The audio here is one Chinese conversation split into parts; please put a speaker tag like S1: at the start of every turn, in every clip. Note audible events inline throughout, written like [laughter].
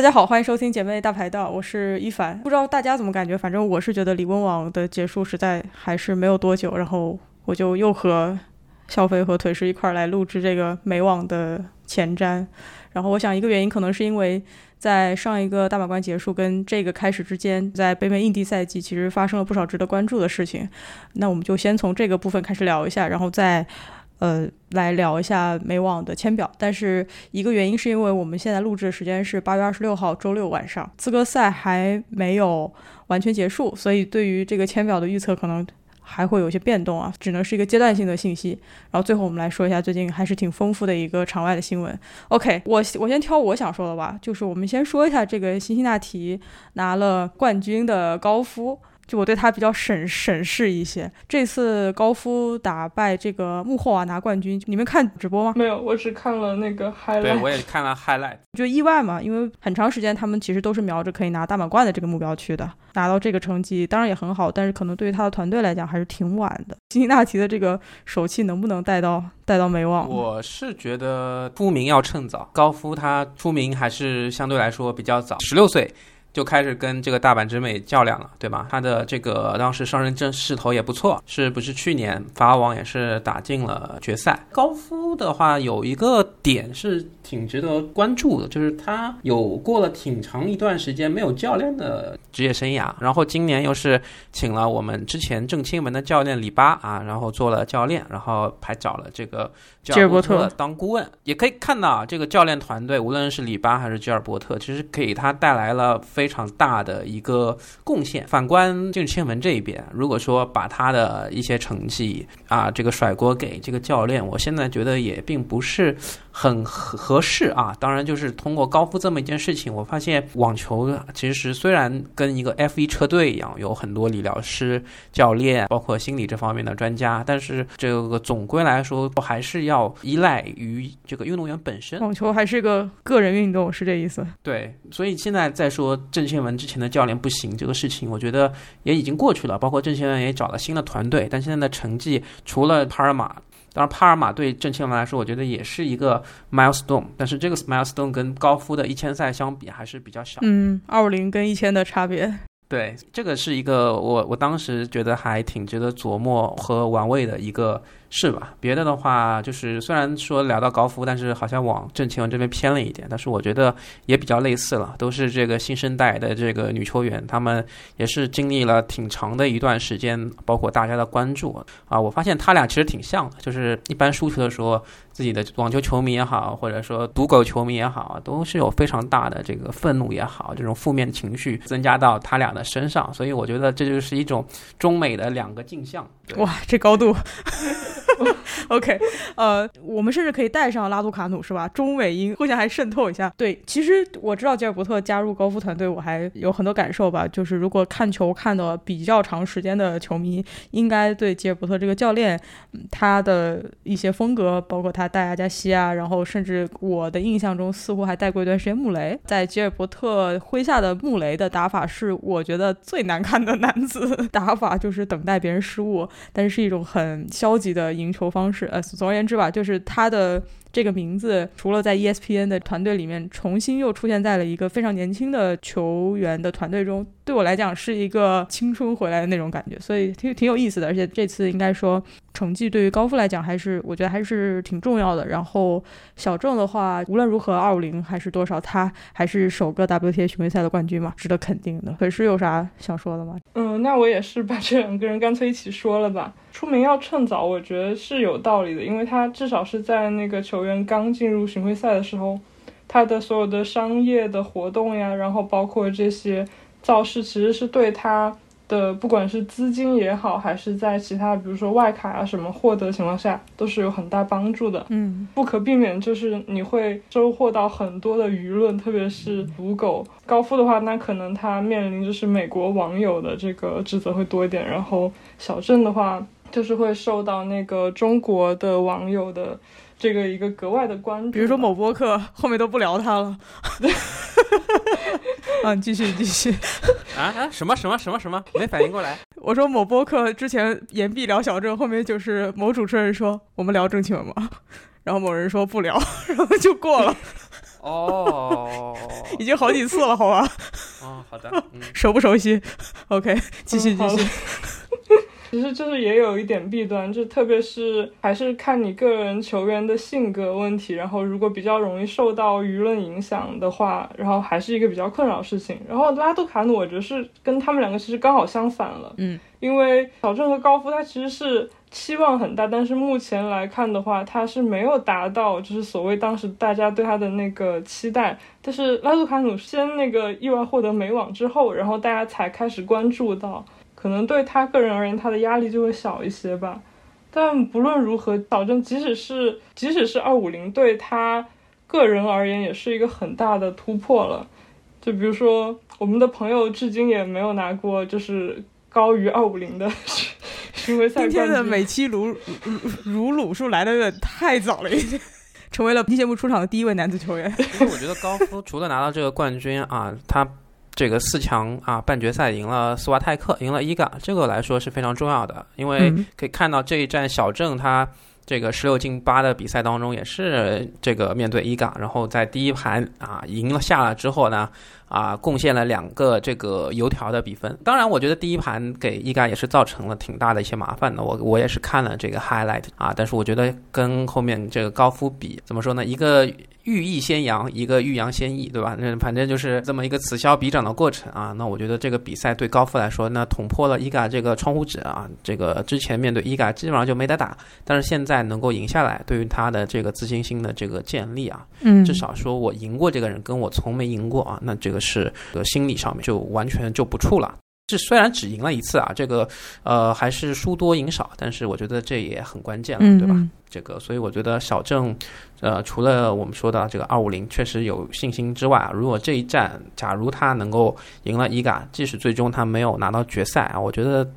S1: 大家好，欢迎收听姐妹大排档，我是一凡。不知道大家怎么感觉，反正我是觉得李温网的结束实在还是没有多久，然后我就又和笑飞和腿师一块儿来录制这个美网的前瞻。然后我想一个原因可能是因为在上一个大满贯结束跟这个开始之间，在北美印地赛季其实发生了不少值得关注的事情。那我们就先从这个部分开始聊一下，然后再。呃，来聊一下美网的签表，但是一个原因是因为我们现在录制的时间是八月二十六号周六晚上，资格赛还没有完全结束，所以对于这个签表的预测可能还会有些变动啊，只能是一个阶段性的信息。然后最后我们来说一下最近还是挺丰富的一个场外的新闻。OK，我我先挑我想说的吧，就是我们先说一下这个辛辛那提拿了冠军的高夫。就我对他比较审审视一些。这次高夫打败这个穆霍瓦拿冠军，你们看直播吗？
S2: 没有，我只看了那个 highlight。
S3: 对，我也看了 highlight。
S1: 就意外嘛，因为很长时间他们其实都是瞄着可以拿大满贯的这个目标去的。拿到这个成绩当然也很好，但是可能对于他的团队来讲还是挺晚的。辛辛那提的这个手气能不能带到带到美网？
S3: 我是觉得出名要趁早。高夫他出名还是相对来说比较早，十六岁。就开始跟这个大阪直美较量了，对吧？他的这个当时上任阵势头也不错，是不是去年法网也是打进了决赛？高夫的话有一个点是挺值得关注的，就是他有过了挺长一段时间没有教练的职业生涯，然后今年又是请了我们之前郑钦文的教练里巴啊，然后做了教练，然后还找了这个吉尔伯特当顾问，也可以看到这个教练团队无论是里巴还是吉尔伯特，其实给他带来了。非常大的一个贡献。反观郑钦文这一边，如果说把他的一些成绩啊，这个甩锅给这个教练，我现在觉得也并不是。很合合适啊！当然，就是通过高夫这么一件事情，我发现网球其实虽然跟一个 F 一车队一样，有很多理疗师、教练，包括心理这方面的专家，但是这个总归来说，还是要依赖于这个运动员本身。
S1: 网球还是个个人运动，是这意思？
S3: 对，所以现在在说郑钦文之前的教练不行这个事情，我觉得也已经过去了。包括郑钦文也找了新的团队，但现在的成绩除了帕尔马。当然，帕尔马对郑钦文来说，我觉得也是一个 milestone，但是这个 milestone 跟高夫的一千赛相比还是比较小。
S1: 嗯，二五零跟一千的差别。
S3: 对，这个是一个我我当时觉得还挺值得琢磨和玩味的一个。是吧？别的的话，就是虽然说聊到高夫，但是好像往郑钦文这边偏了一点。但是我觉得也比较类似了，都是这个新生代的这个女球员，她们也是经历了挺长的一段时间，包括大家的关注啊。我发现他俩其实挺像的，就是一般输球的时候，自己的网球球迷也好，或者说赌狗球迷也好，都是有非常大的这个愤怒也好，这种负面情绪增加到他俩的身上。所以我觉得这就是一种中美的两个镜像。
S1: 哇，这高度 [laughs] OK，呃，我们甚至可以带上拉杜卡努，是吧？中美英互相还渗透一下。对，其实我知道吉尔伯特加入高夫团队，我还有很多感受吧。就是如果看球看的比较长时间的球迷，应该对吉尔伯特这个教练他的一些风格，包括他带阿加西啊，然后甚至我的印象中似乎还带过一段时间穆雷。在吉尔伯特麾下的穆雷的打法是我觉得最难看的男子 [laughs] 打法，就是等待别人失误，但是是一种很消极的赢球方式。呃，总而言之吧，就是他的。这个名字除了在 ESPN 的团队里面重新又出现在了一个非常年轻的球员的团队中，对我来讲是一个青春回来的那种感觉，所以挺挺有意思的。而且这次应该说成绩对于高夫来讲还是我觉得还是挺重要的。然后小郑的话，无论如何二五零还是多少，他还是首个 WTA 巡回赛的冠军嘛，值得肯定的。可是有啥想说的吗？
S2: 嗯，那我也是把这两个人干脆一起说了吧。出名要趁早，我觉得是有道理的，因为他至少是在那个球员刚进入巡回赛的时候，他的所有的商业的活动呀，然后包括这些造势，其实是对他的不管是资金也好，还是在其他比如说外卡啊什么获得情况下，都是有很大帮助的。
S1: 嗯，
S2: 不可避免就是你会收获到很多的舆论，特别是赌狗高富的话，那可能他面临就是美国网友的这个指责会多一点，然后小镇的话。就是会受到那个中国的网友的这个一个格外的关注，
S1: 比如说某播客后面都不聊他了。[laughs] 啊，你继续继续。
S3: 啊啊！什么什么什么什么？没反应过来。
S1: 我说某播客之前言必聊小郑，后面就是某主持人说我们聊郑清文吗？然后某人说不聊，[laughs] 然后就过了。
S3: 哦，[laughs]
S1: 已经好几次了，好吧？
S3: 哦，好的，嗯，
S1: 熟不熟悉？OK，继续继续。
S2: 其实就是也有一点弊端，就特别是还是看你个人球员的性格问题，然后如果比较容易受到舆论影响的话，然后还是一个比较困扰的事情。然后拉杜卡努，我觉得是跟他们两个其实刚好相反了，
S1: 嗯，
S2: 因为小郑和高夫他其实是期望很大，但是目前来看的话，他是没有达到就是所谓当时大家对他的那个期待。但是拉杜卡努先那个意外获得美网之后，然后大家才开始关注到。可能对他个人而言，他的压力就会小一些吧。但不论如何，保证即使是即使是二五零，对他个人而言也是一个很大的突破了。就比如说，我们的朋友至今也没有拿过就是高于二五零的 [laughs] 巡回赛
S1: 今天的。每期如如如鲁数来的有点太早了一些，成为了本期节目出场的第一位男子球员。
S3: 因 [laughs] 为我觉得高夫除了拿到这个冠军啊，他这个四强啊半决赛赢了斯瓦泰克，赢了伊嘎，这个来说是非常重要的，因为
S1: 嗯
S3: 可以看到这一站小郑他。这个十六进八的比赛当中，也是这个面对伊嘎，然后在第一盘啊赢了下了之后呢，啊贡献了两个这个油条的比分。当然，我觉得第一盘给伊嘎也是造成了挺大的一些麻烦的。我我也是看了这个 highlight 啊，但是我觉得跟后面这个高夫比，怎么说呢？一个欲抑先扬，一个欲扬先抑，对吧？那反正就是这么一个此消彼长的过程啊。那我觉得这个比赛对高夫来说，那捅破了伊嘎这个窗户纸啊。这个之前面对伊嘎基本上就没得打，但是现在能够赢下来，对于他的这个自信心的这个建立啊，
S1: 嗯
S3: 至少说我赢过这个人，跟我从没赢过啊，那这个是呃心理上面就完全就不处了。这虽然只赢了一次啊，这个呃还是输多赢少，但是我觉得这也很关键了，对吧？
S1: 嗯
S3: 这个，所以我觉得小郑，呃，除了我们说的这个二五零确实有信心之外啊，如果这一战假如他能够赢了伊嘎，即使最终他没有拿到决赛啊，我觉得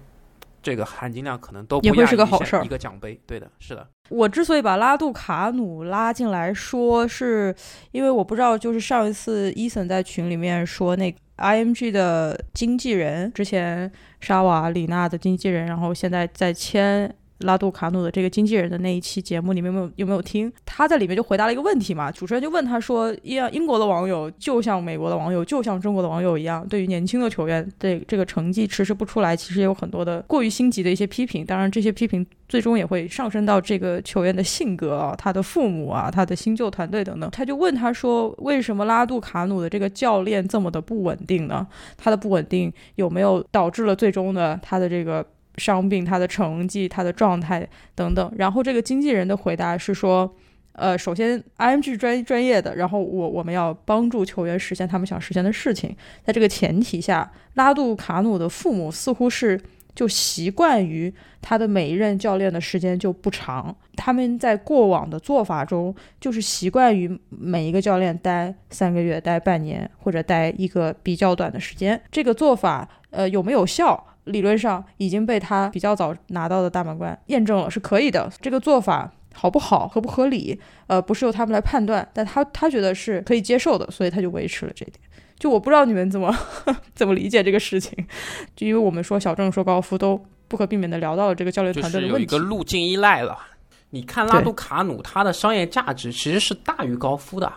S3: 这个含金量可能都不
S1: 也会是个好事儿
S3: 一个奖杯。对的，是的，
S1: 我之所以把拉杜卡努拉进来说，是因为我不知道，就是上一次伊森在群里面说那个 IMG 的经纪人，之前沙瓦里纳的经纪人，然后现在在签。拉杜卡努的这个经纪人的那一期节目，你们有没有有没有听？他在里面就回答了一个问题嘛，主持人就问他说：“一样，英国的网友就像美国的网友，就像中国的网友一样，对于年轻的球员这这个成绩迟迟不出来，其实也有很多的过于心急的一些批评。当然，这些批评最终也会上升到这个球员的性格啊、他的父母啊、他的新旧团队等等。他就问他说：“为什么拉杜卡努的这个教练这么的不稳定呢？他的不稳定有没有导致了最终的他的这个伤病、他的成绩、他的状态等等？”然后这个经纪人的回答是说。呃，首先，IMG 专专业的，然后我我们要帮助球员实现他们想实现的事情。在这个前提下，拉杜卡努的父母似乎是就习惯于他的每一任教练的时间就不长，他们在过往的做法中就是习惯于每一个教练待三个月、待半年或者待一个比较短的时间。这个做法，呃，有没有效？理论上已经被他比较早拿到的大满贯验证了，是可以的。这个做法好不好、合不合理，呃，不是由他们来判断，但他他觉得是可以接受的，所以他就维持了这点。就我不知道你们怎么 [laughs] 怎么理解这个事情，就因为我们说小郑说高夫都不可避免的聊到了这个教练
S3: 就是有一
S1: 团队的问题。
S3: 个路径依赖了。你看拉杜卡努，他的商业价值其实是大于高夫的。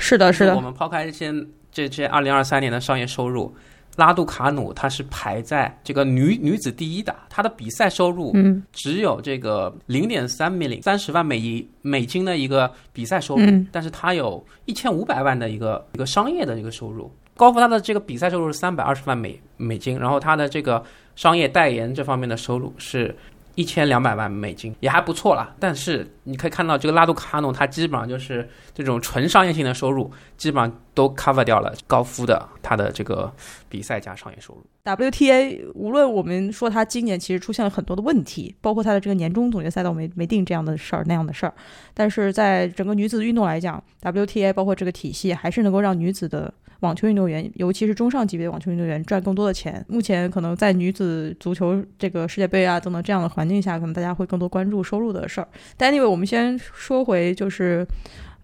S1: 是的，是的
S3: 我，们抛开这些这这二零二三年的商业收入，拉杜卡努他是排在这个女女子第一的，他的比赛收入
S1: 嗯
S3: 只有这个零点三 million 三十万美一美金的一个比赛收入，
S1: 嗯
S3: 但是他有一千五百万的一个一个商业的一个收入。高夫他的这个比赛收入是三百二十万美美金，然后他的这个商业代言这方面的收入是一千两百万美金，也还不错啦。但是你可以看到，这个拉杜卡努他基本上就是这种纯商业性的收入，基本上都 cover 掉了高夫的他的这个比赛加商业收入。
S1: WTA 无论我们说他今年其实出现了很多的问题，包括他的这个年终总决赛都没没定这样的事儿那样的事儿，但是在整个女子运动来讲，WTA 包括这个体系还是能够让女子的网球运动员，尤其是中上级别的网球运动员赚更多的钱。目前可能在女子足球这个世界杯啊等等这样的环境下，可能大家会更多关注收入的事儿。但 anyway，我们先说回就是。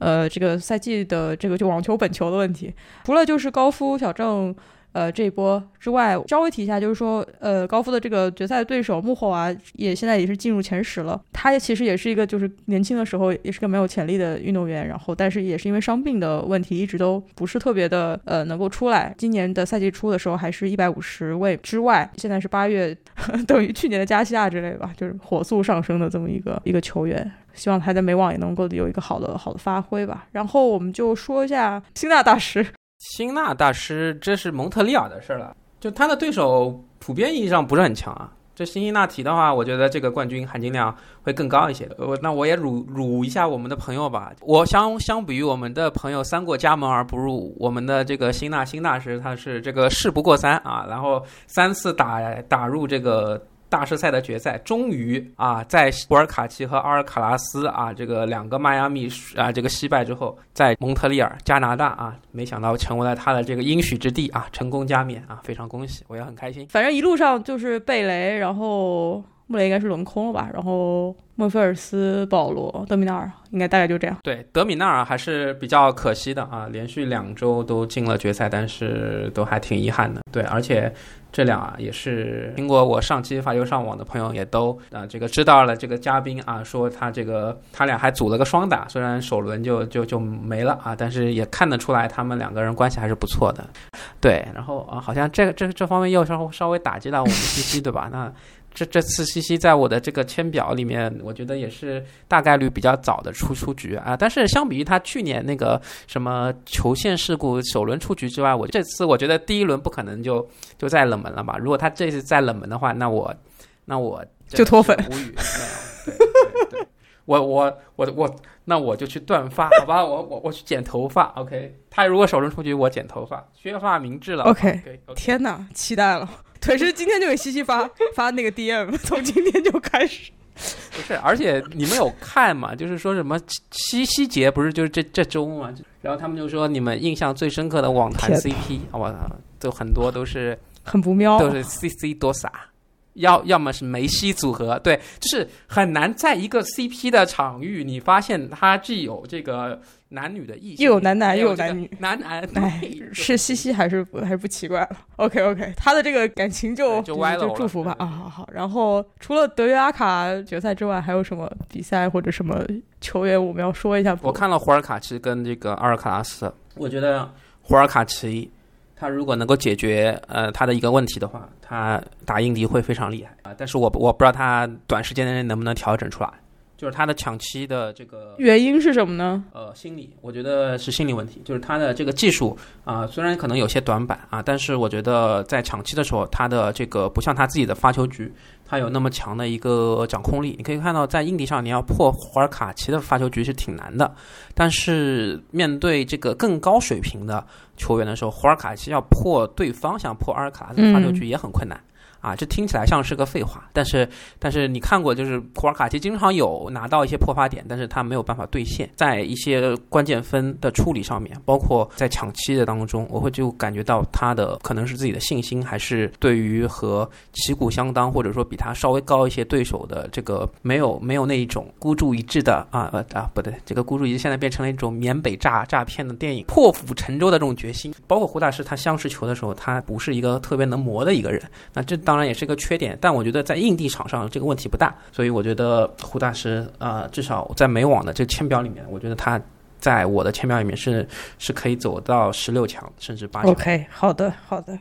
S1: 呃，这个赛季的这个就网球本球的问题，除了就是高夫、小郑，呃这一波之外，稍微提一下，就是说呃高夫的这个决赛对手幕后啊，也现在也是进入前十了。他其实也是一个就是年轻的时候也是个没有潜力的运动员，然后但是也是因为伤病的问题，一直都不是特别的呃能够出来。今年的赛季初的时候还是一百五十位之外，现在是八月，[laughs] 等于去年的加西亚之类吧，就是火速上升的这么一个一个球员。希望他在美网也能够有一个好的好的发挥吧。然后我们就说一下辛纳大师。
S3: 辛纳大师，这是蒙特利尔的事了。就他的对手普遍意义上不是很强啊。这辛辛那提的话，我觉得这个冠军含金量会更高一些。我那我也辱辱一下我们的朋友吧。我相相比于我们的朋友三过家门而不入，我们的这个辛纳辛大师他是这个事不过三啊，然后三次打打入这个。大师赛的决赛，终于啊，在博尔卡奇和阿尔卡拉斯啊这个两个迈阿密啊这个惜败之后，在蒙特利尔加拿大啊，没想到成为了他的这个应许之地啊，成功加冕啊，非常恭喜，我也很开心。
S1: 反正一路上就是贝雷，然后穆雷应该是轮空了吧，然后莫菲尔斯、保罗、德米纳尔应该大概就这样。
S3: 对，德米纳尔还是比较可惜的啊，连续两周都进了决赛，但是都还挺遗憾的。对，而且。这俩也是听过我上期发球上网的朋友也都啊，这个知道了这个嘉宾啊，说他这个他俩还组了个双打，虽然首轮就就就没了啊，但是也看得出来他们两个人关系还是不错的。对，然后啊，好像这个这这方面又稍稍微打击到我们西西，对吧？那。这这次西西在我的这个签表里面，我觉得也是大概率比较早的出出局啊。但是相比于他去年那个什么球线事故首轮出局之外，我这次我觉得第一轮不可能就就再冷门了吧？如果他这次再冷门的话，那我那我
S1: 就脱粉。
S3: 无语。我我我我那我就去断发，好吧？我我我去剪头发。OK，他如果首轮出局，我剪头发，削发明志了。
S1: OK，天哪，期待了。腿是今天就给西西发发那个 DM，[laughs] 从今天就开始。
S3: 不是，而且你们有看吗？就是说什么七夕节不是就是这这周吗？然后他们就说你们印象最深刻的网坛 CP，我操，都很多都是
S1: 很不妙，
S3: 都是 CC 多傻，要要么是梅西组合，对，就是很难在一个 CP 的场域，你发现它既有这个。男女的异性，
S1: 又有男男又有男女，
S3: 男男
S1: 哎，是西西还是还是不奇怪了？OK OK，他的这个感情就
S3: 就歪了，
S1: 就祝福吧啊，好好。然后除了德约阿卡决赛之外，还有什么比赛或者什么球员我们要说一下？
S3: 我看了胡尔卡奇跟这个阿尔卡拉斯，我觉得胡尔卡奇他如果能够解决呃他的一个问题的话，他打印迪会非常厉害啊。但是我我不知道他短时间内能不能调整出来。就是他的抢七的这个
S1: 原因是什么呢？
S3: 呃，心理，我觉得是心理问题。就是他的这个技术啊，虽然可能有些短板啊，但是我觉得在抢七的时候，他的这个不像他自己的发球局，他有那么强的一个掌控力。你可以看到，在硬地上你要破胡尔卡奇的发球局是挺难的，但是面对这个更高水平的球员的时候，胡尔卡奇要破对方想破阿尔卡拉的发球局也很困难。啊，这听起来像是个废话，但是但是你看过，就是库尔卡奇经常有拿到一些破发点，但是他没有办法兑现，在一些关键分的处理上面，包括在抢七的当中，我会就感觉到他的可能是自己的信心，还是对于和旗鼓相当或者说比他稍微高一些对手的这个没有没有那一种孤注一掷的啊呃啊不对，这个孤注一掷现在变成了一种缅北诈诈骗的电影，破釜沉舟的这种决心，包括胡大师他相识球的时候，他不是一个特别能磨的一个人，那这。当然也是个缺点，但我觉得在硬地场上这个问题不大，所以我觉得胡大师啊，至少在美网的这签表里面，我觉得他在我的签表里面是是可以走到十六强甚至八强。
S1: OK，好的好的。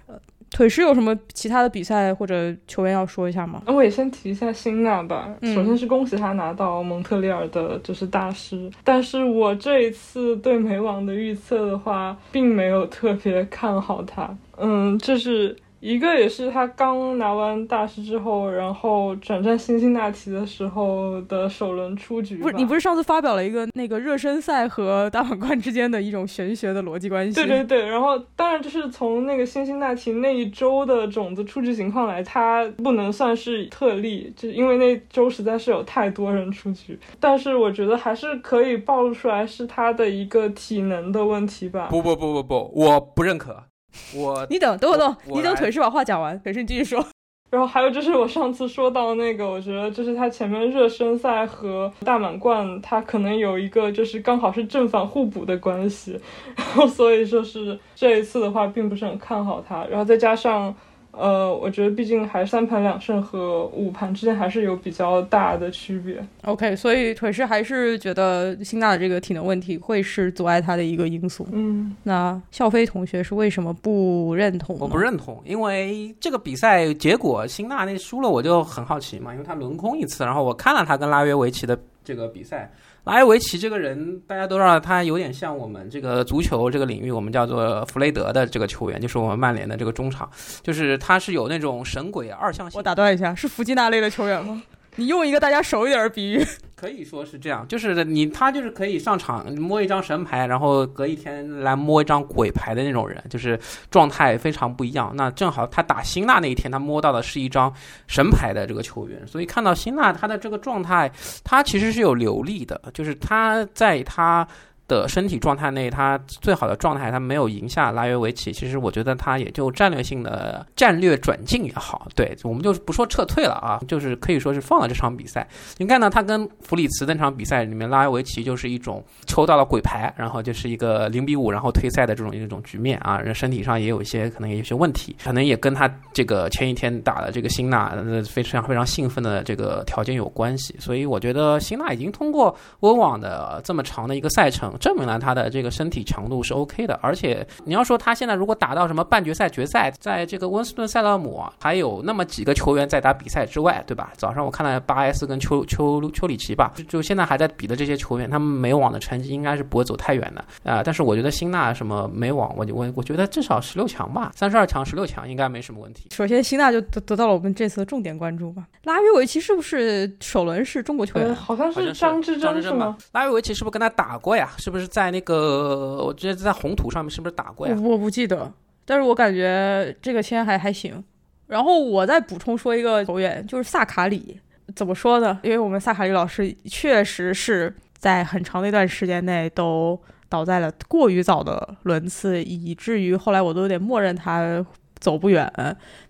S1: 腿师有什么其他的比赛或者球员要说一下吗？
S2: 那我也先提一下辛纳吧。首先是恭喜他拿到蒙特利尔的就是大师，但是我这一次对美网的预测的话，并没有特别看好他。嗯，就是。一个也是他刚拿完大师之后，然后转战辛辛那提的时候的首轮出局。
S1: 不是你不是上次发表了一个那个热身赛和大满贯之间的一种玄学的逻辑关系？
S2: 对对对，然后当然就是从那个辛辛那提那一周的种子出局情况来，他不能算是特例，就因为那周实在是有太多人出局。但是我觉得还是可以暴露出来是他的一个体能的问题吧。
S3: 不不不不不，我不认可。[laughs] 我
S1: 你等等我等，你等腿是把话讲完，腿是你继续说。[laughs]
S2: 然后还有就是我上次说到那个，我觉得就是他前面热身赛和大满贯，他可能有一个就是刚好是正反互补的关系，[laughs] 然后所以说是这一次的话，并不是很看好他。然后再加上。呃，我觉得毕竟还三盘两胜和五盘之间还是有比较大的区别。
S1: OK，所以腿师还是觉得辛纳的这个体能问题会是阻碍他的一个因素。
S2: 嗯，
S1: 那笑飞同学是为什么不认同？
S3: 我不认同，因为这个比赛结果辛纳那输了，我就很好奇嘛，因为他轮空一次，然后我看了他跟拉约维奇的这个比赛。拉约维奇这个人，大家都知道，他有点像我们这个足球这个领域，我们叫做弗雷德的这个球员，就是我们曼联的这个中场，就是他是有那种神鬼二象性。
S1: 我打断一下，是弗吉纳类的球员吗？你用一个大家熟一点的比喻。
S3: 可以说是这样，就是你他就是可以上场摸一张神牌，然后隔一天来摸一张鬼牌的那种人，就是状态非常不一样。那正好他打辛纳那一天，他摸到的是一张神牌的这个球员，所以看到辛纳他的这个状态，他其实是有流利的，就是他在他。的身体状态内，他最好的状态，他没有赢下拉约维奇。其实我觉得他也就战略性的战略转进也好，对我们就不说撤退了啊，就是可以说是放了这场比赛。你看呢，他跟弗里茨那场比赛里面，拉约维奇就是一种抽到了鬼牌，然后就是一个零比五，然后退赛的这种一种局面啊，人身体上也有一些可能也有些问题，可能也跟他这个前一天打的这个辛纳非常非常兴奋的这个条件有关系。所以我觉得辛纳已经通过温网的这么长的一个赛程。证明了他的这个身体强度是 OK 的，而且你要说他现在如果打到什么半决赛、决赛，在这个温斯顿、塞勒姆还有那么几个球员在打比赛之外，对吧？早上我看了巴埃斯跟丘丘丘里奇吧，就现在还在比的这些球员，他们美网的成绩应该是不会走太远的啊。但是我觉得辛纳什么美网，我我我觉得至少十六强吧，三十二强、十六强应该没什么问题。
S1: 首先，辛纳就得得到了我们这次的重点关注吧。拉约维奇是不是首轮是中国球员？
S2: 好像
S3: 是
S2: 张之
S3: 臻
S2: 是吗？
S3: 拉约维奇是不是跟他打过呀？是不是在那个？我觉得在红土上面是不是打过呀？
S1: 我不记得，但是我感觉这个签还还行。然后我再补充说一个球员，就是萨卡里。怎么说呢？因为我们萨卡里老师确实是在很长的一段时间内都倒在了过于早的轮次，以至于后来我都有点默认他。走不远，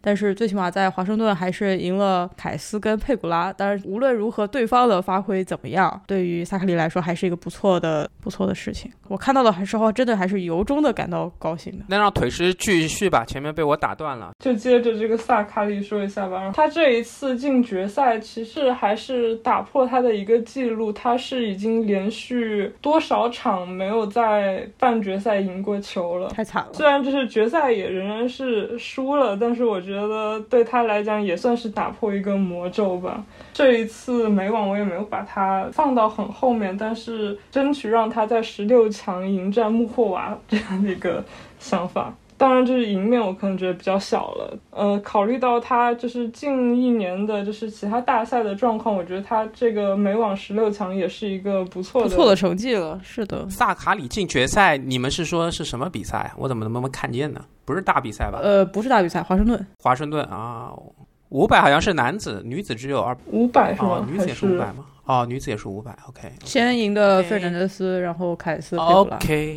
S1: 但是最起码在华盛顿还是赢了凯斯跟佩古拉。但是无论如何，对方的发挥怎么样，对于萨克利来说还是一个不错的、不错的事情。我看到的时候，真的还是由衷的感到高兴的。
S3: 那让腿师继续吧，前面被我打断了。
S2: 就接着这个萨卡利说一下吧。他这一次进决赛，其实还是打破他的一个记录。他是已经连续多少场没有在半决赛赢过球了，
S1: 太惨了。
S2: 虽然就是决赛也仍然是。输了，但是我觉得对他来讲也算是打破一个魔咒吧。这一次美网我也没有把他放到很后面，但是争取让他在十六强迎战穆霍娃这样的一个想法。当然，就是赢面我可能觉得比较小了。呃，考虑到他就是近一年的，就是其他大赛的状况，我觉得他这个美网十六强也是一个不错的
S1: 不错的成绩了。是的，
S3: 萨卡里进决赛，你们是说是什么比赛？我怎么能没看见呢？不是大比赛吧？
S1: 呃，不是大比赛，华盛顿。
S3: 华盛顿啊，五百好像是男子，女子只有二
S2: 五百是吗？
S3: 女子也是五百吗？哦，女子也是五百。OK，
S1: 先赢的费尔南德斯，然后凯斯。
S3: OK，OK，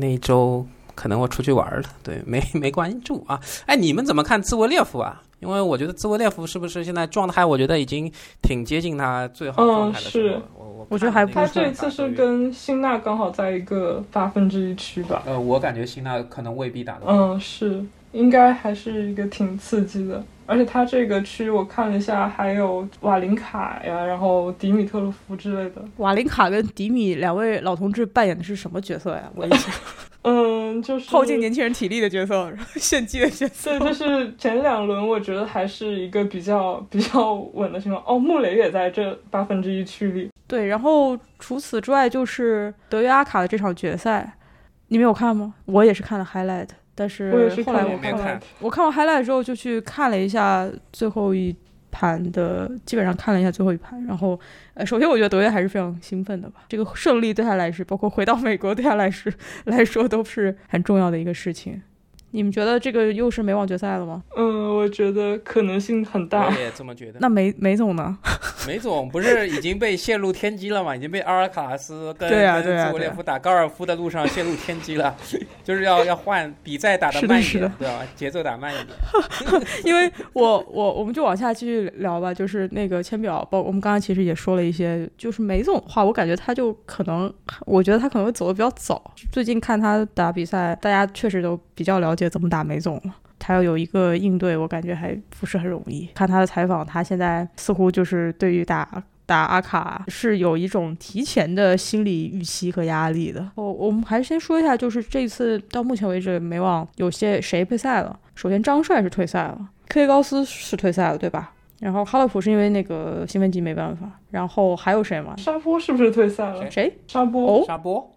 S3: 那一周。可能我出去玩了，对，没 [laughs] 没关注啊。哎，你们怎么看兹维列夫啊？因为我觉得兹维列夫是不是现在状态，我觉得已经挺接近他最好状态的
S2: 时候。
S3: 我我
S1: 我觉得还不
S2: 他这一次是跟辛纳刚好在一个八分之一区吧？
S3: 呃，我感觉辛纳可能未必打得。
S2: 嗯，是，应该还是一个挺刺激的。而且他这个区我看了一下，还有瓦林卡呀，然后迪米特洛夫之类的。
S1: 瓦林卡跟迪米两位老同志扮演的是什么角色呀？我一下。[laughs]
S2: 嗯，就是 [laughs]
S1: 耗尽年轻人体力的角色，[laughs] 献祭的角色。
S2: 对，就是前两轮我觉得还是一个比较比较稳的情况。哦，穆雷也在这八分之一区里。
S1: 对，然后除此之外就是德约阿卡的这场决赛，你没有看吗？我也是看了 highlight。但是后来我看完，我看完 highlight 之后就去看了一下最后一盘的，基本上看了一下最后一盘。然后，呃，首先我觉得德约还是非常兴奋的吧。这个胜利对他来说，包括回到美国对他来说 [laughs] 来说都是很重要的一个事情。你们觉得这个又是美网决赛了吗？
S2: 嗯，我觉得可能性很大。
S3: 我也这么觉得。
S1: 那梅梅总呢？
S3: 梅总不是已经被泄露天机了吗？已经被阿尔卡拉斯跟
S1: 对啊
S3: 跟
S1: 对啊对啊
S3: 兹维列夫打高尔夫的路上泄露天机了，就是要要换比赛打的慢一
S1: 是的是的
S3: 点，对吧？节奏打慢一点。[laughs]
S1: 因为我我我们就往下继续聊吧，就是那个签表，包我们刚刚其实也说了一些，就是梅总的话，我感觉他就可能，我觉得他可能会走的比较早。最近看他打比赛，大家确实都比较了解怎么打梅总了。他要有一个应对，我感觉还不是很容易。看他的采访，他现在似乎就是对于打打阿卡是有一种提前的心理预期和压力的。哦，我们还是先说一下，就是这次到目前为止，美网有些谁退赛了？首先张帅是退赛了，K 高斯是退赛了，对吧？然后哈勒普是因为那个兴奋剂没办法，然后还有谁吗？
S2: 沙波是不是退赛了？
S1: 谁？
S2: 沙波，
S1: 哦
S3: 沙波，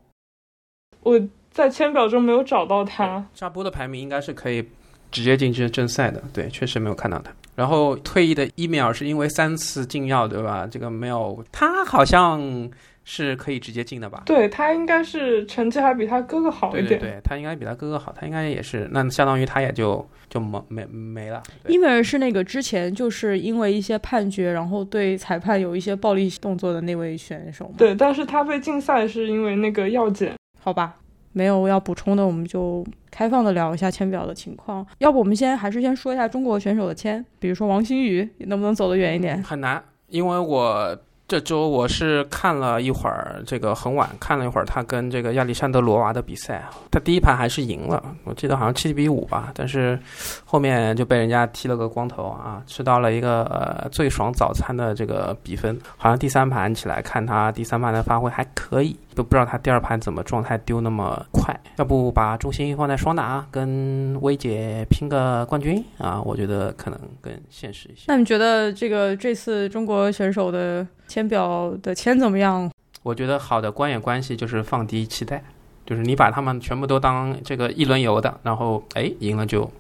S2: 我在签表中没有找到他。
S3: 沙波的排名应该是可以直接进这正赛的，对，确实没有看到他。然后退役的伊米尔是因为三次禁药，对吧？这个没有，他好像是可以直接进的吧？
S2: 对他应该是成绩还比他哥哥好一点。
S3: 对对对，他应该比他哥哥好，他应该也是，那相当于他也就就没没没了。对
S1: 伊米尔是那个之前就是因为一些判决，然后对裁判有一些暴力动作的那位选手？
S2: 对，但是他被禁赛是因为那个药检。
S1: 好吧，没有要补充的，我们就开放的聊一下签表的情况。要不我们先还是先说一下中国选手的签，比如说王星宇能不能走得远一点？
S3: 很难，因为我这周我是看了一会儿这个很晚，看了一会儿他跟这个亚历山德罗娃的比赛，他第一盘还是赢了，我记得好像七比五吧，但是后面就被人家踢了个光头啊，吃到了一个呃最爽早餐的这个比分，好像第三盘起来看他第三盘的发挥还可以，都不知道他第二盘怎么状态丢那么快，要不把重心放在双打，跟薇姐拼个冠军啊，我觉得可能更现实一些。
S1: 那你觉得这个这次中国选手的签表的签怎么样？
S3: 我觉得好的官演关系就是放低期待，就是你把他们全部都当这个一轮游的，然后哎赢了就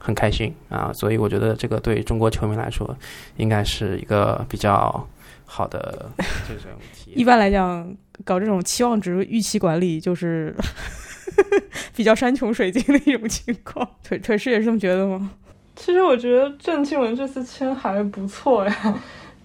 S3: 很开心啊，所以我觉得这个对中国球迷来说应该是一个比较好的 [laughs] 这种体验。
S1: 一般来讲，搞这种期望值预期管理就是 [laughs] 比较山穷水尽的一种情况。[laughs] 腿腿师也是这么觉得吗？
S2: 其实我觉得郑钦文这次签还不错呀，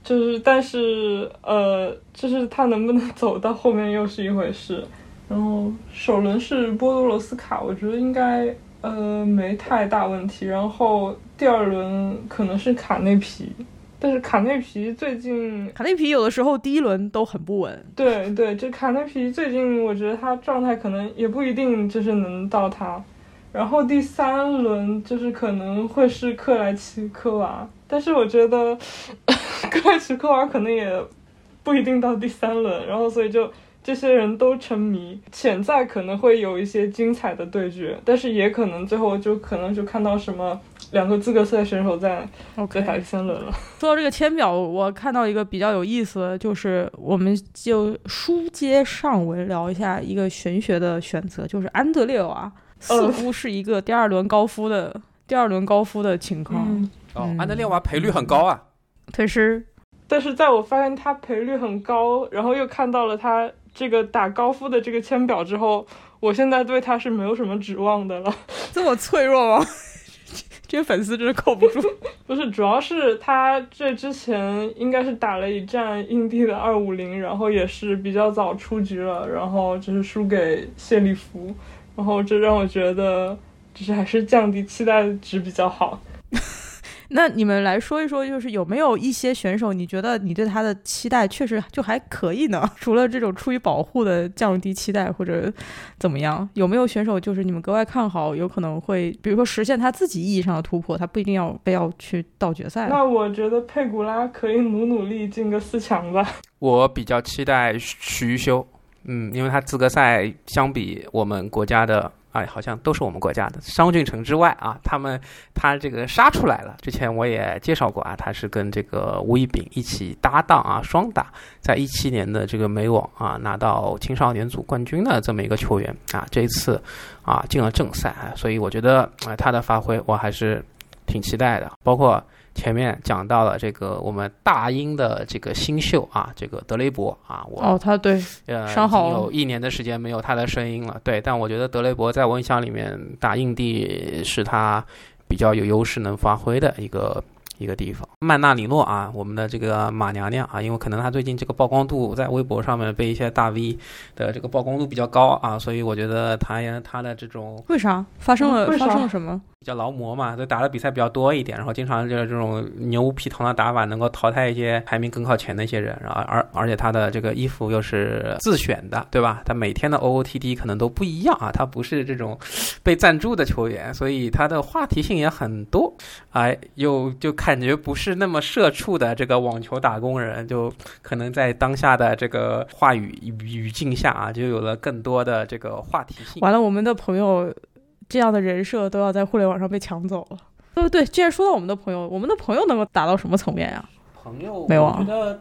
S2: 就是但是呃，就是他能不能走到后面又是一回事。然后首轮是波多罗斯卡，我觉得应该呃没太大问题。然后第二轮可能是卡内皮，但是卡内皮最近
S1: 卡内皮有的时候第一轮都很不稳，
S2: 对对，就卡内皮最近我觉得他状态可能也不一定就是能到他。然后第三轮就是可能会是克莱奇科娃，但是我觉得克莱奇科娃可能也不一定到第三轮，然后所以就这些人都沉迷，潜在可能会有一些精彩的对决，但是也可能最后就可能就看到什么两个资格赛选手在在打第三轮了。[laughs]
S1: 说到这个签表，我看到一个比较有意思的，就是我们就书接上文聊一下一个玄学的选择，就是安德烈娃似乎是一个第二轮高夫的、第二轮高夫的情况。
S2: 嗯，
S3: 哦
S1: 嗯，
S3: 安德烈娃赔率很高啊，
S1: 腿师
S2: 但是在我发现他赔率很高，然后又看到了他这个打高夫的这个签表之后，我现在对他是没有什么指望的了。
S1: 这么脆弱吗？[laughs] 这些粉丝真是扣不住。
S2: 不是，主要是他这之前应该是打了一战印地的二五零，然后也是比较早出局了，然后就是输给谢里夫，然后这让我觉得就是还是降低期待值比较好。
S1: 那你们来说一说，就是有没有一些选手，你觉得你对他的期待确实就还可以呢？[laughs] 除了这种出于保护的降低期待或者怎么样，有没有选手就是你们格外看好，有可能会比如说实现他自己意义上的突破，他不一定要非要去到决赛。
S2: 那我觉得佩古拉可以努努力进个四强吧。
S3: 我比较期待许余修，嗯，因为他资格赛相比我们国家的，哎，好像都是我们国家的商俊成之外啊，他们他这个杀出来了。之前我也介绍过啊，他是跟这个吴一丙一起搭档啊，双打，在一七年的这个美网啊拿到青少年组冠军的这么一个球员啊，这一次啊进了正赛，啊所以我觉得啊、他的发挥我还是挺期待的，包括。前面讲到了这个我们大英的这个新秀啊，这个德雷伯啊，我
S1: 哦，他对
S3: 呃，
S1: 伤好了
S3: 已经有一年的时间没有他的声音了。对，但我觉得德雷伯在我印象里面打印地是他比较有优势能发挥的一个一个地方。曼纳里诺啊，我们的这个马娘娘啊，因为可能她最近这个曝光度在微博上面被一些大 V 的这个曝光度比较高啊，所以我觉得她她的这种
S1: 为啥发生了发生了什么？
S3: 比较劳模嘛，就打的比赛比较多一点，然后经常就是这种牛皮糖的打法，能够淘汰一些排名更靠前的一些人，然后而而且她的这个衣服又是自选的，对吧？她每天的 OOTD 可能都不一样啊，她不是这种被赞助的球员，所以她的话题性也很多，哎，又就感觉不是那么社畜的这个网球打工人，就可能在当下的这个话语语语境下啊，就有了更多的这个话题性。
S1: 完了，我们的朋友这样的人设都要在互联网上被抢走了。对对，既然说到我们的朋友，我们的朋友能够达到什么层面呀？
S3: 朋友，
S1: 没有啊
S3: 我觉得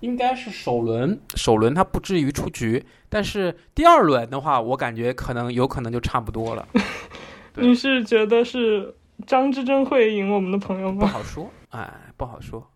S3: 应该是首轮，首轮他不至于出局，但是第二轮的话，我感觉可能有可能就差不多了，[laughs]
S2: 你是觉得是张之臻会赢我们的朋友吗？
S3: 不好说，哎，不好说。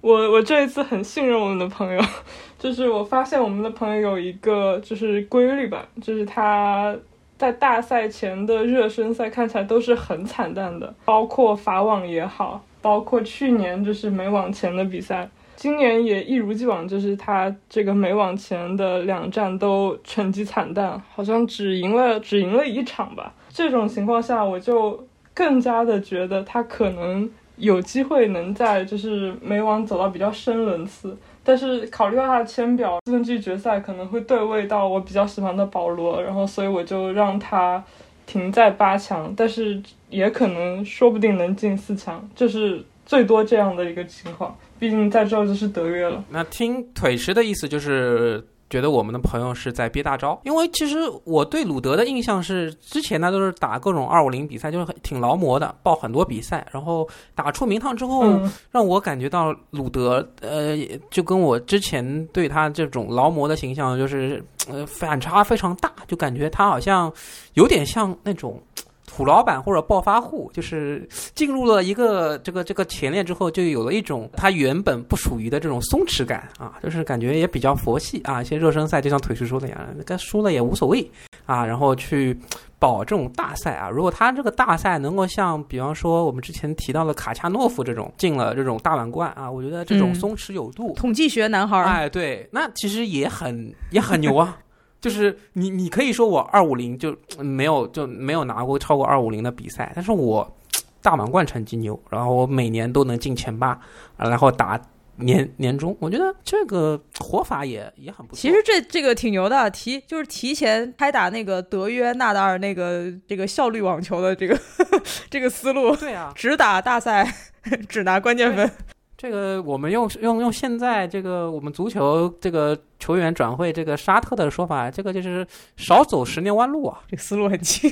S2: 我我这一次很信任我们的朋友，[laughs] 就是我发现我们的朋友有一个就是规律吧，就是他在大赛前的热身赛看起来都是很惨淡的，包括法网也好，包括去年就是美网前的比赛，今年也一如既往，就是他这个美网前的两站都成绩惨淡，好像只赢了只赢了一场吧。这种情况下，我就更加的觉得他可能有机会能在就是美网走到比较深轮次，但是考虑到他的签表，四分之一决赛可能会对位到我比较喜欢的保罗，然后所以我就让他停在八强，但是也可能说不定能进四强，就是最多这样的一个情况。毕竟在之后就是德约了。
S3: 那听腿石的意思就是。觉得我们的朋友是在憋大招，因为其实我对鲁德的印象是，之前呢都是打各种二五零比赛，就是很挺劳模的，报很多比赛，然后打出名堂之后，
S2: 嗯，
S3: 让我感觉到鲁德，呃，就跟我之前对他这种劳模的形象就是，呃，反差非常大，就感觉他好像有点像那种。土老板或者暴发户，就是进入了一个这个这个前列之后，就有了一种他原本不属于的这种松弛感啊，就是感觉也比较佛系啊。一些热身赛就像腿叔说的一样，该输了也无所谓啊，然后去保这种大赛啊。如果他这个大赛能够像比方说我们之前提到的卡恰诺夫这种进了这种大满贯啊，我觉得这种
S1: 嗯
S3: 松弛有度，
S1: 统计学男孩儿，
S3: 哎，对，那其实也很也很牛啊。就是你，你可以说我二五零就嗯没有就没有拿过超过二五零的比赛，但是我大满贯成绩牛，然后我每年都能进前八，啊然后打年年终，我觉得这个活法也也很不错。
S1: 其实这这个挺牛的，提就是提前拍打那个德约纳达尔那个这个效率网球的这个 [laughs] 这个思路，
S3: 对啊，
S1: 只打大赛，[laughs] 只拿关键分。
S3: 这个我们用用用现在这个我们足球这个球员转会这个沙特的说法，这个就是少走十年弯路啊。
S1: 这个思路很清，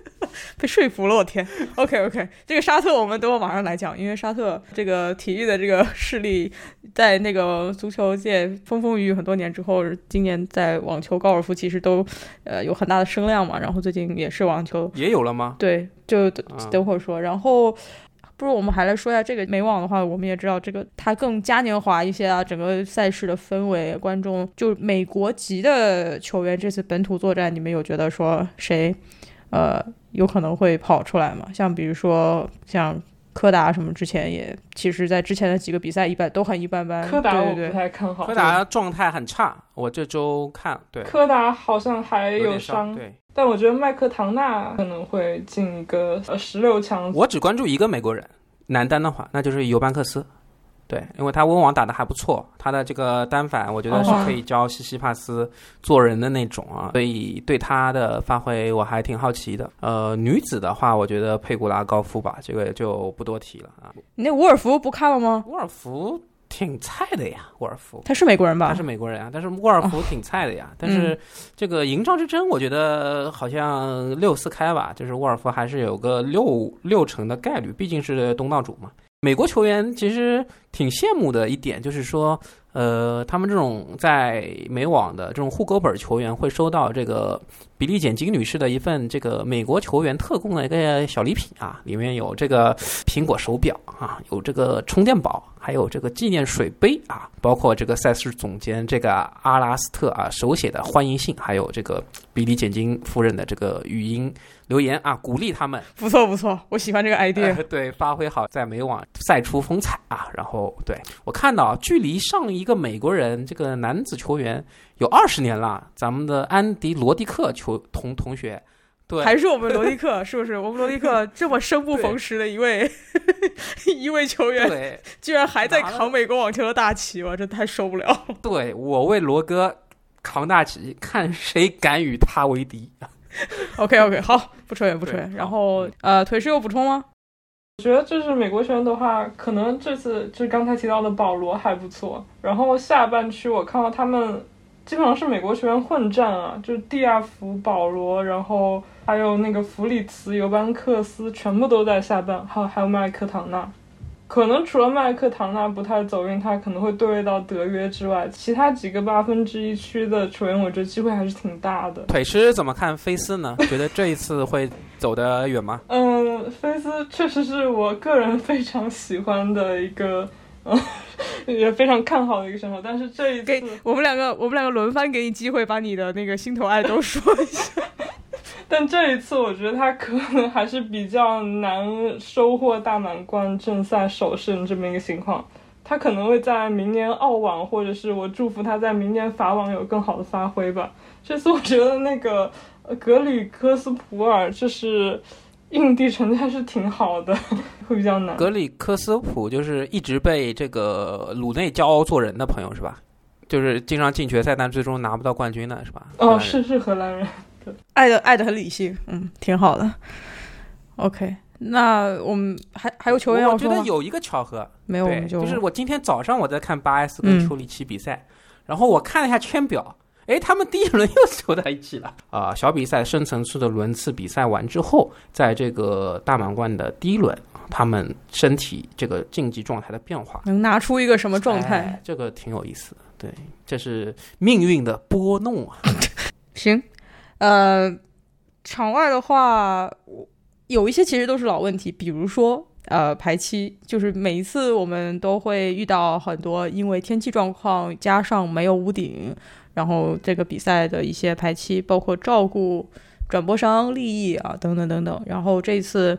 S1: [laughs] 被说服了，我天。OK OK，这个沙特我们等会马上来讲，因为沙特这个体育的这个势力，在那个足球界风风雨雨很多年之后，今年在网球、高尔夫其实都呃有很大的声量嘛。然后最近也是网球，
S3: 也有了吗？
S1: 对，就等会儿说。然后。不如我们还来说一下这个美网的话，我们也知道这个它更嘉年华一些啊，整个赛事的氛围，观众就美国籍的球员这次本土作战，你们有觉得说谁呃有可能会跑出来吗？像比如说像柯达什么，之前也其实在之前的几个比赛一般都很一般般，
S2: 柯达我不太看好，
S3: 柯达状态很差，我这周看对
S2: 柯达好像还
S3: 有点
S2: 伤，
S3: 对。
S2: 但我觉得麦克唐纳可能会进一个呃十六强。
S3: 我只关注一个美国人，男单的话，那就是尤班克斯。对，因为他温网打得还不错，他的这个单反我觉得是可以教西西帕斯做人的那种啊，所以对他的发挥我还挺好奇的。呃，女子的话，我觉得佩古拉高夫吧，这个就不多提了啊。
S1: 你那沃尔夫不看了吗？
S3: 沃尔夫挺菜的呀，沃尔夫。
S1: 他是美国人吧？
S3: 他是美国人啊，但是沃尔夫挺菜的呀。但是这个营帐之争，我觉得好像六四开吧，就是沃尔夫还是有个六六成的概率，毕竟是东道主嘛。美国球员其实挺羡慕的一点就是说，呃，他们这种在美网的这种户口本球员会收到这个比利简金女士的一份这个美国球员特供的一个小礼品啊，里面有这个苹果手表啊，有这个充电宝，还有这个纪念水杯啊，包括这个赛事总监这个阿拉斯特啊手写的欢迎信，还有这个比利简金夫人的这个语音留言啊，鼓励他们
S1: 不错不错，我喜欢这个 idea。
S3: 呃对，发挥好在美网赛出风采啊。然后对我看到，距离上一个美国人这个男子球员有二十年了，咱们的安迪罗迪克球同同学，对，
S1: 还是我们罗迪克，[laughs] 是不是？我们罗迪克这么生不逢时的一位 [laughs] 一位球员，
S3: 对
S1: 居然还在扛美国网球的大旗，我真太受不了。
S3: 对，我为罗哥扛大旗，看谁敢与他为敌。[laughs]
S1: OK OK，好，不扯远不扯远。然后呃，腿是有补充吗？
S2: 我觉得就是美国球员的话，可能这次就是刚才提到的保罗还不错。然后下半区我看到他们基本上是美国球员混战啊，就是蒂亚福、保罗，然后还有那个弗里茨、尤班克斯，全部都在下半，还有还有麦克唐纳。可能除了麦克唐纳不太走运，他可能会对位到德约之外，其他几个八分之一区的球员，我觉得机会还是挺大的。
S3: 腿师怎么看菲斯呢？[laughs] 觉得这一次会走得远吗？
S2: 嗯，菲斯确实是我个人非常喜欢的一个，嗯，[laughs] 也非常看好的一个选手。但是这一
S1: 给
S2: 次，
S1: 我们两个，我们两个轮番给你机会，把你的那个心头爱都说一下。
S2: 但这一次我觉得他可能还是比较难收获大满贯正赛首胜这么一个情况。他可能会在明年澳网，或者是我祝福他在明年法网有更好的发挥吧。这次我觉得那个呃格里科斯普尔就是硬地成绩还是挺好的，[laughs] 会比较难。
S3: 格里科斯普就是一直被这个鲁内骄傲做人的朋友是吧？就是经常进决赛，但最终拿不到冠军的是吧？
S2: 哦，是是荷兰人。
S1: 爱的爱的很理性，嗯，挺好的。OK，那我们还还有球员
S3: 我
S1: 要说吗？
S3: 觉得有一个巧合，
S1: 没有，
S3: 就是我今天早上我在看八 S
S1: 嗯
S3: 跟丘里奇比赛，然后我看了一下签表，哎，他们第一轮 [laughs] 又走在一起了啊、小比赛深层次的轮次比赛完之后，在这个大满贯的第一轮，他们身体这个竞技状态的变化
S1: 能拿出一个什么状态？
S3: 哎这个挺有意思的。对，这是命运的拨弄啊。[laughs]
S1: 行，呃，场外的话，有一些其实都是老问题，比如说呃排期，就是每一次我们都会遇到很多因为天气状况加上没有屋顶，然后这个比赛的一些排期，包括照顾转播商利益啊等等等等。然后这次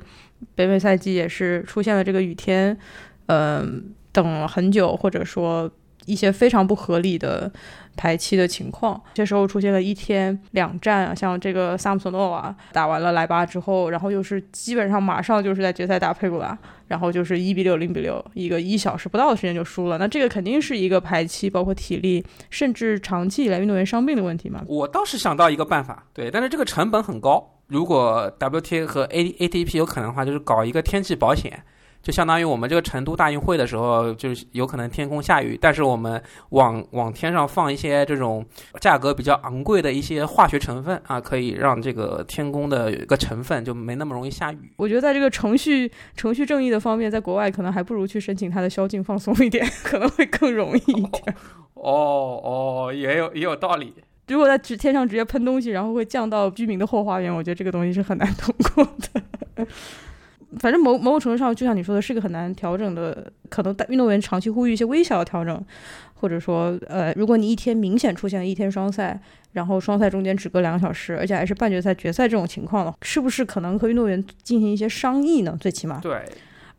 S1: 北美赛季也是出现了这个雨天，嗯、等了很久，或者说一些非常不合理的排期的情况。这时候出现了一天两战啊，像这个萨姆索诺瓦打完了莱巴之后，然后又是基本上马上就是在决赛打佩古拉，然后就是一比六、零比六，一个一小时不到的时间就输了。那这个肯定是一个排期，包括体力，甚至长期以来运动员伤病的问题嘛。
S3: 我倒是想到一个办法，对，但是这个成本很高。如果 WTA 和 A ATP 有可能的话，就是搞一个天气保险，就相当于我们这个成都大运会的时候，就是有可能天空下雨，但是我们往往天上放一些这种价格比较昂贵的一些化学成分啊，可以让这个天空的有一个成分就没那么容易下雨。
S1: 我觉得在这个程序程序正义的方面，在国外可能还不如去申请它的宵禁放松一点，[laughs] 可能会更容易一点。[laughs]
S3: 哦哦，也有也有道理。
S1: 如果在直天上直接喷东西，然后会降到居民的后花园，我觉得这个东西是很难通过的。反正某某种程度上，就像你说的，是个很难调整的。可能运动员长期呼吁一些微小的调整，或者说，呃，如果你一天明显出现一天双赛，然后双赛中间只隔两个小时，而且还是半决赛、决赛这种情况了，是不是可能和运动员进行一些商议呢？最起码，
S3: 对，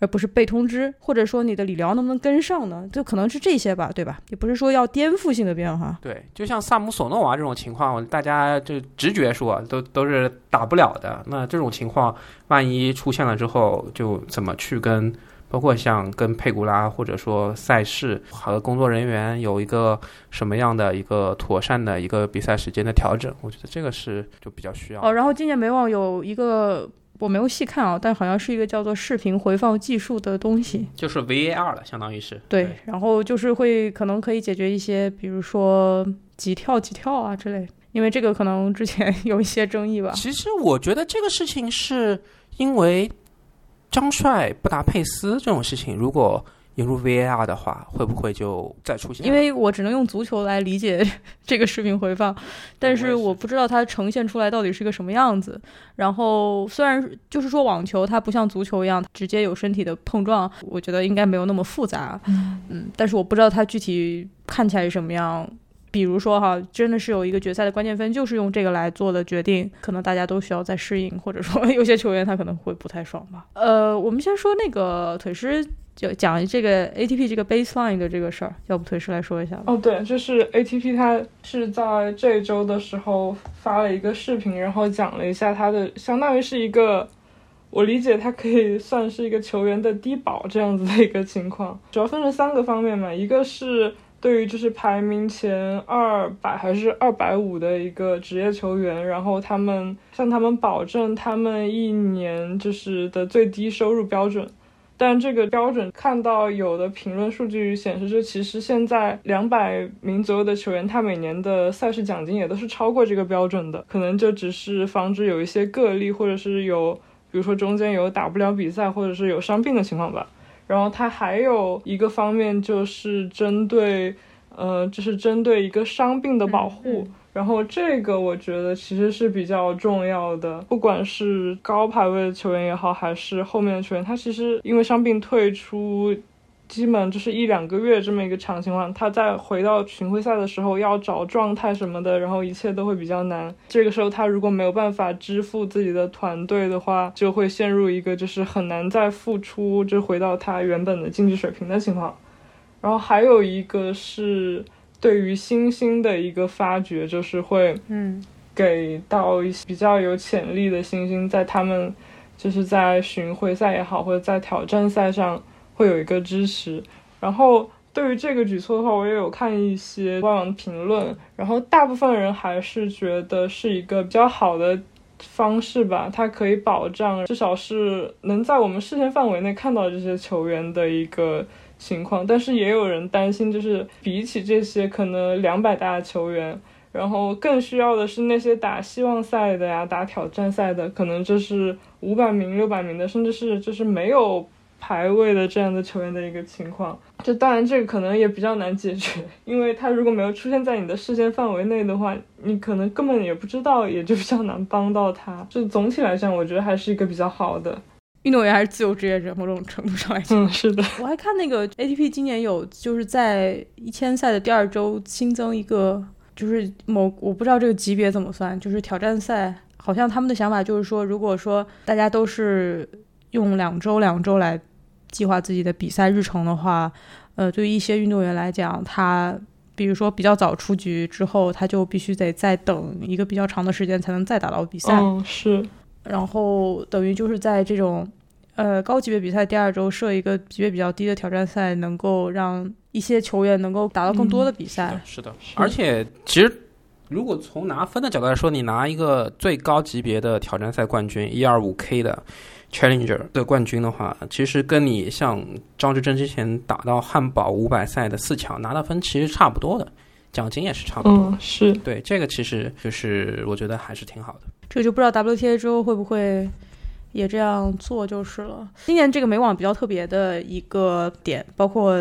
S1: 而不是被通知，或者说你的理疗能不能跟上呢？就可能是这些吧，对吧？也不是说要颠覆性的变化。
S3: 对，就像萨姆索诺娃这种情况，大家就直觉说都都是打不了的。那这种情况，万一出现了之后，就怎么去跟，包括像跟佩古拉或者说赛事和工作人员有一个什么样的一个妥善的一个比赛时间的调整？我觉得这个是就比较需要。
S1: 哦，然后今年美网有一个我没有细看啊，但好像是一个叫做视频回放技术的东西。
S3: 就是 VAR 了，相当于是
S1: 对，然后就是会可能可以解决一些，比如说急跳急跳啊之类，因为这个可能之前 [laughs] 有一些争议吧。
S3: 其实我觉得这个事情是因为张帅布达佩斯这种事情，如果引入 VAR 的话，会不会就再出现？
S1: 因为我只能用足球来理解 [laughs] 这个视频回放，但是
S3: 我
S1: 不知道它呈现出来到底是个什么样子。然后虽然就是说网球它不像足球一样直接有身体的碰撞，我觉得应该没有那么复杂，嗯，但是我不知道它具体看起来是什么样。比如说哈，真的是有一个决赛的关键分就是用这个来做的决定，可能大家都需要再适应，或者说 [laughs] 有些球员他可能会不太爽吧。呃，我们先说那个腿师，就讲这个 ATP 这个 baseline 的这个事儿，要不腿师来说一下吧。
S2: 哦，对，就是 ATP 它是在这周的时候发了一个视频，然后讲了一下它的，相当于是一个，我理解它可以算是一个球员的低保这样子的一个情况，主要分成三个方面嘛，一个是。对于就是排名前二百还是二百五的一个职业球员，然后他们向他们保证他们一年就是的最低收入标准，但这个标准看到有的评论数据显示，这其实现在两百名左右的球员，他每年的赛事奖金也都是超过这个标准的，可能就只是防止有一些个例，或者是有比如说中间有打不了比赛，或者是有伤病的情况吧。然后它还有一个方面就是针对，呃，就是针对一个伤病的保护。然后这个我觉得其实是比较重要的，不管是高排位的球员也好，还是后面的球员，他其实因为伤病退出。基本就是一两个月这么一个长情况，他在回到巡回赛的时候要找状态什么的，然后一切都会比较难。这个时候他如果没有办法支付自己的团队的话，就会陷入一个就是很难再付出，就回到他原本的竞技水平的情况。然后还有一个是对于新星的一个发掘，就是会
S1: 嗯
S2: 给到一些比较有潜力的新星，在他们就是在巡回赛也好，或者在挑战赛上。会有一个支持，然后对于这个举措的话，我也有看一些官网评论，然后大部分人还是觉得是一个比较好的方式吧，它可以保障至少是能在我们视线范围内看到这些球员的一个情况，但是也有人担心，就是比起这些可能两百大的球员，然后更需要的是那些打希望赛的呀，打挑战赛的，可能就是五百名、六百名的，甚至是就是没有。排位的这样的球员的一个情况，这当然这个可能也比较难解决，因为他如果没有出现在你的视线范围内的话，你可能根本也不知道，也就比较难帮到他。[laughs] 就总体来讲，我觉得还是一个比较好的
S1: 运动员还是自由职业者，某种程度上来讲，
S2: 嗯，是的。
S1: 我还看那个 ATP 今年有就是在一千赛的第二周新增一个，就是某我不知道这个级别怎么算，就是挑战赛，好像他们的想法就是说，如果说大家都是用两周两周来。计划自己的比赛日程的话，呃，对于一些运动员来讲，他比如说比较早出局之后，他就必须得再等一个比较长的时间才能再打到比赛。
S2: 嗯，是。
S1: 然后等于就是在这种呃高级别比赛第二周设一个级别比较低的挑战赛，能够让一些球员能够打到更多的比赛。
S3: 是的，而且其实如果从拿分的角度来说，你拿一个最高级别的挑战赛冠军一二五 K 的。Challenger 的冠军的话，其实跟你像张志臻之前打到汉堡五百赛的四强拿到分其实差不多的，奖金也是差不多。
S2: 嗯，是
S3: 对这个其实就是我觉得还是挺好的。
S1: 这个就不知道 WTA 之后会不会也这样做就是了。今年这个美网比较特别的一个点，包括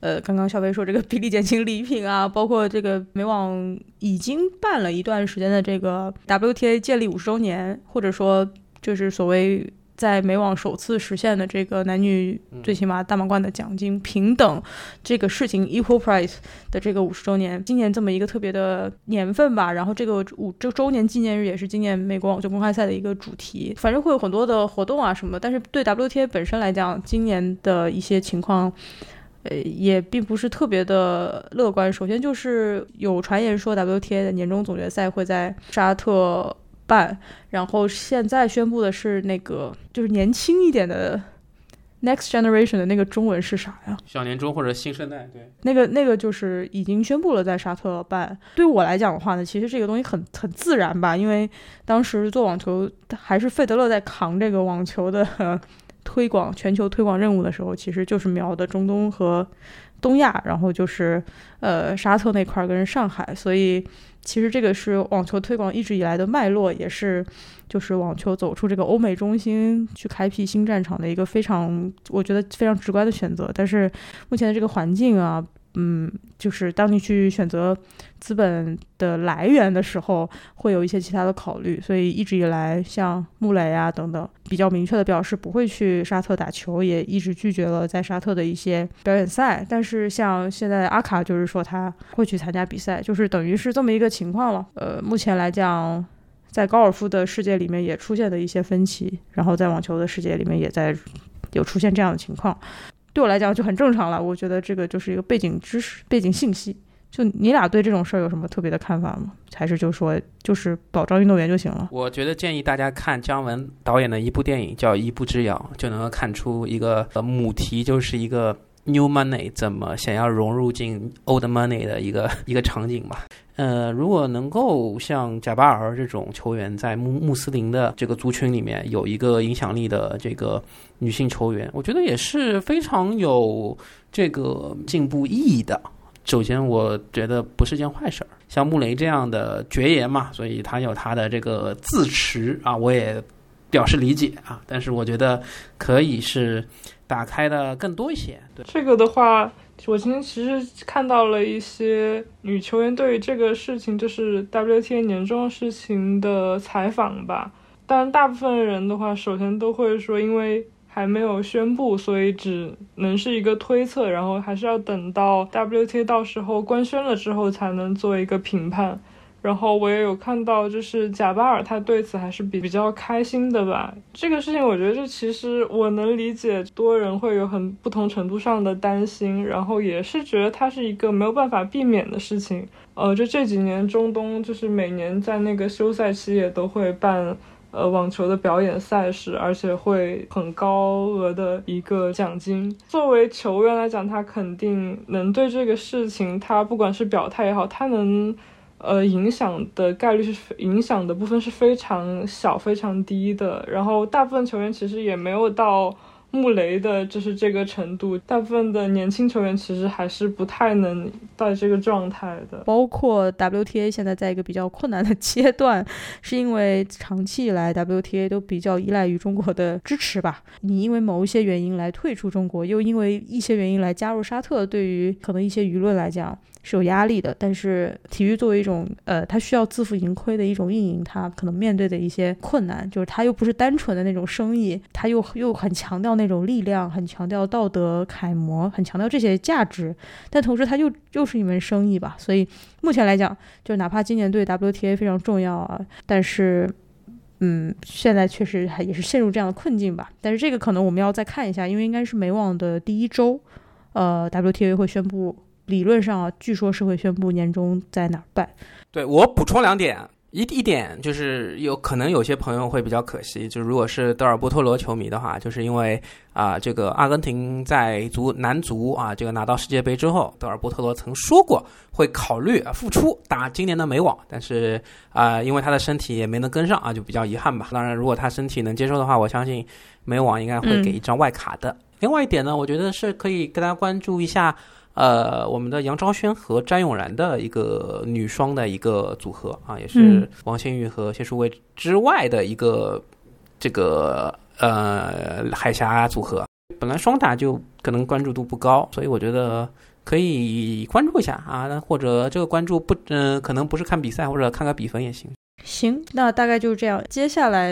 S1: 呃刚刚小飞说这个比例减轻礼品啊，包括这个美网已经办了一段时间的这个 WTA 建立五十周年，或者说就是所谓。在美网首次实现的这个男女最起码大满贯的奖金平等这个事情，equal price 的这个五十周年，今年这么一个特别的年份吧。然后这个五这周年纪念日也是今年美国网球公开赛的一个主题，反正会有很多的活动啊什么。但是对 WTA 本身来讲，今年的一些情况，呃，也并不是特别的乐观。首先就是有传言说 WTA 的年终总决赛会在沙特。办，然后现在宣布的是那个，就是年轻一点的 next generation 的那个中文是啥呀？
S3: 小年中或者新生代，对，
S1: 那个那个就是已经宣布了在沙特办。对我来讲的话呢，其实这个东西很很自然吧，因为当时做网球还是费德勒在扛这个网球的 [laughs] 推广全球推广任务的时候，其实就是瞄的中东和东亚，然后就是呃沙特那块儿跟上海，所以其实这个是网球推广一直以来的脉络，也是就是网球走出这个欧美中心去开辟新战场的一个非常我觉得非常直观的选择。但是目前的这个环境啊。嗯，就是当你去选择资本的来源的时候，会有一些其他的考虑。所以一直以来，像穆雷啊等等，比较明确的表示不会去沙特打球，也一直拒绝了在沙特的一些表演赛。但是像现在阿卡就是说他会去参加比赛，就是等于是这么一个情况了。呃，目前来讲，在高尔夫的世界里面也出现了一些分歧，然后在网球的世界里面也在有出现这样的情况。对我来讲就很正常了，我觉得这个就是一个背景知识、背景信息。就你俩对这种事儿有什么特别的看法吗？还是就说就是保障运动员就行了？
S3: 我觉得建议大家看姜文导演的一部电影叫《一步之遥》，就能够看出一个母题，就是一个 new money 怎么想要融入进 old money 的一个一个场景吧。呃，如果能够像贾巴尔这种球员在穆穆斯林的这个族群里面有一个影响力的这个女性球员，我觉得也是非常有这个进步意义的。首先，我觉得不是件坏事儿。像穆雷这样的绝爷嘛，所以他有他的这个自持啊，我也表示理解啊。但是我觉得可以是打开的更多一些。对
S2: 这个的话。我今天其实看到了一些女球员对于这个事情，就是 WTA 年终事情的采访吧。但大部分人的话，首先都会说，因为还没有宣布，所以只能是一个推测，然后还是要等到 WTA 到时候官宣了之后，才能做一个评判。然后我也有看到，就是贾巴尔他对此还是比比较开心的吧。这个事情我觉得，就其实我能理解多人会有很不同程度上的担心，然后也是觉得它是一个没有办法避免的事情。呃，就这几年中东就是每年在那个休赛期也都会办呃网球的表演赛事，而且会很高额的一个奖金。作为球员来讲，他肯定能对这个事情，他不管是表态也好，他能。呃，影响的概率是影响的部分是非常小、非常低的。然后，大部分球员其实也没有到穆雷的，就是这个程度。大部分的年轻球员其实还是不太能到这个状态的。
S1: 包括 WTA 现在在一个比较困难的阶段，是因为长期以来 WTA 都比较依赖于中国的支持吧？你因为某一些原因来退出中国，又因为一些原因来加入沙特，对于可能一些舆论来讲。是有压力的，但是体育作为一种，呃，它需要自负盈亏的一种运营，它可能面对的一些困难，就是它又不是单纯的那种生意，它又又很强调那种力量，很强调道德楷模，很强调这些价值，但同时它又又是一门生意吧。所以目前来讲，就哪怕今年对 WTA 非常重要啊，但是，嗯，现在确实还也是陷入这样的困境吧。但是这个可能我们要再看一下，因为应该是美网的第一周，呃，WTA 会宣布。理论上啊，据说是会宣布年终在哪儿办。
S3: 对我补充两点，一一点就是有可能有些朋友会比较可惜，就如果是德尔波特罗球迷的话，就是因为啊，这个阿根廷在足男足啊这个拿到世界杯之后，德尔波特罗曾说过会考虑复出打今年的美网，但是啊，因为他的身体也没能跟上啊，就比较遗憾吧。当然，如果他身体能接受的话，我相信美网应该会给一张外卡的。另外一点呢，我觉得是可以跟大家关注一下。呃，我们的杨昭轩和詹永然的一个女双的一个组合啊，也是王馨予和谢淑薇之外的一个这个呃海峡组合。本来双打就可能关注度不高，所以我觉得可以关注一下啊，或者这个关注不嗯，可能不是看比赛，或者看个比分也行。
S1: 行，那大概就是这样。接下来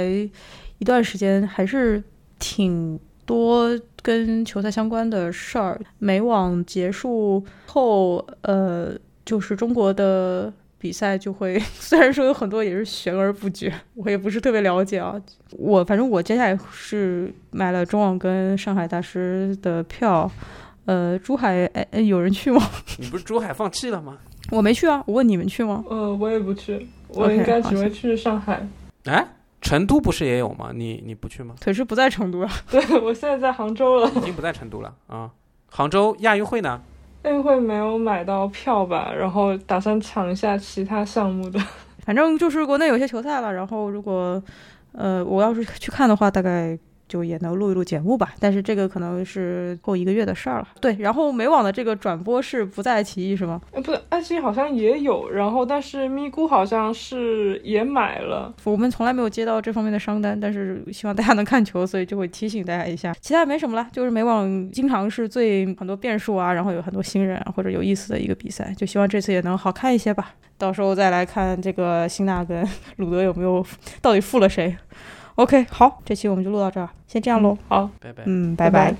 S1: 一段时间还是挺。多跟球赛相关的事儿。美网结束后，呃，就是中国的比赛就会，[laughs] 虽然说有很多也是悬而不决，我也不是特别了解啊。我反正我接下来是买了中网跟上海大师的票。呃，珠海哎哎，有人去吗？
S3: 你不是珠海放弃了吗？
S1: 我没去啊。我问你们去吗？
S2: 呃，我也不去，我应该只会去上海。
S3: 哎。成都不是也有吗？你你不去吗？
S1: 可是不在成都啊。[laughs]
S2: 对，我现在在杭州了。
S3: 已经不在成都了啊。杭州亚运会呢？
S2: 亚运会没有买到票吧？然后打算抢一下其他项目的。
S1: 反正就是国内有些球赛了，然后如果呃我要是去看的话，大概就也能录一录节目吧。但是这个可能是后一个月的事儿了。对，然后美网的这个转播是不在爱奇艺是吗？
S2: 呃，不对，爱奇艺好像也有，然后但是咪咕好像是也买了。
S1: 我们从来没有接到这方面的商单，但是希望大家能看球，所以就会提醒大家一下。其他没什么了，就是美网经常是最很多变数啊，然后有很多新人啊或者有意思的一个比赛，就希望这次也能好看一些吧。到时候再来看这个辛纳跟鲁德有没有到底负了谁。OK，好，这期我们就录到这儿，先这样喽。
S2: 好，
S3: 拜拜。
S1: 嗯，
S2: 拜
S1: 拜拜